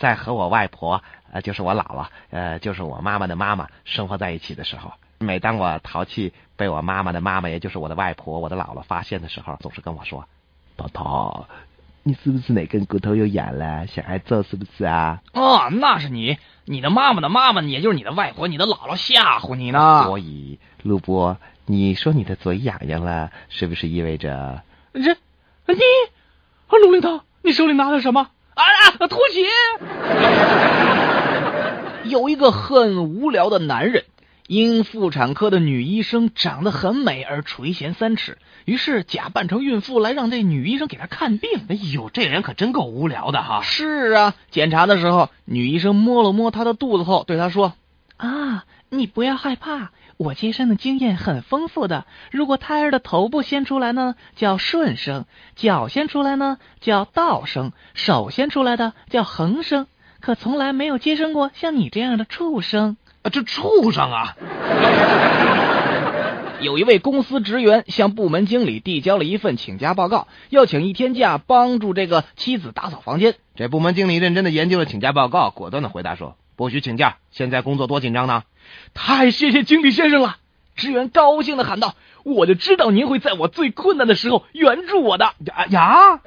在和我外婆，呃，就是我姥姥，呃，就是我妈妈的妈妈生活在一起的时候，每当我淘气被我妈妈的妈妈，也就是我的外婆、我的姥姥发现的时候，总是跟我说：“宝宝，你是不是哪根骨头又痒了？想挨揍是不是啊？”哦，那是你，你的妈妈的妈妈，也就是你的外婆、你的姥姥吓唬你呢。所以，陆波，你说你的嘴痒痒了，是不是意味着这？你，啊，陆领导，你手里拿的什么？啊啊！拖鞋。有一个很无聊的男人，因妇产科的女医生长得很美而垂涎三尺，于是假扮成孕妇来让这女医生给他看病。哎呦，这人可真够无聊的哈！是啊，检查的时候，女医生摸了摸他的肚子后，对他说：“，你不要害怕。”我接生的经验很丰富的，如果胎儿的头部先出来呢，叫顺生；脚先出来呢，叫倒生；手先出来的叫横生。可从来没有接生过像你这样的畜生啊！这畜生啊！有一位公司职员向部门经理递交了一份请假报告，要请一天假帮助这个妻子打扫房间。这部门经理认真的研究了请假报告，果断的回答说：“不许请假！现在工作多紧张呢！”太谢谢经理先生了！职员高兴的喊道：“我就知道您会在我最困难的时候援助我的呀呀！”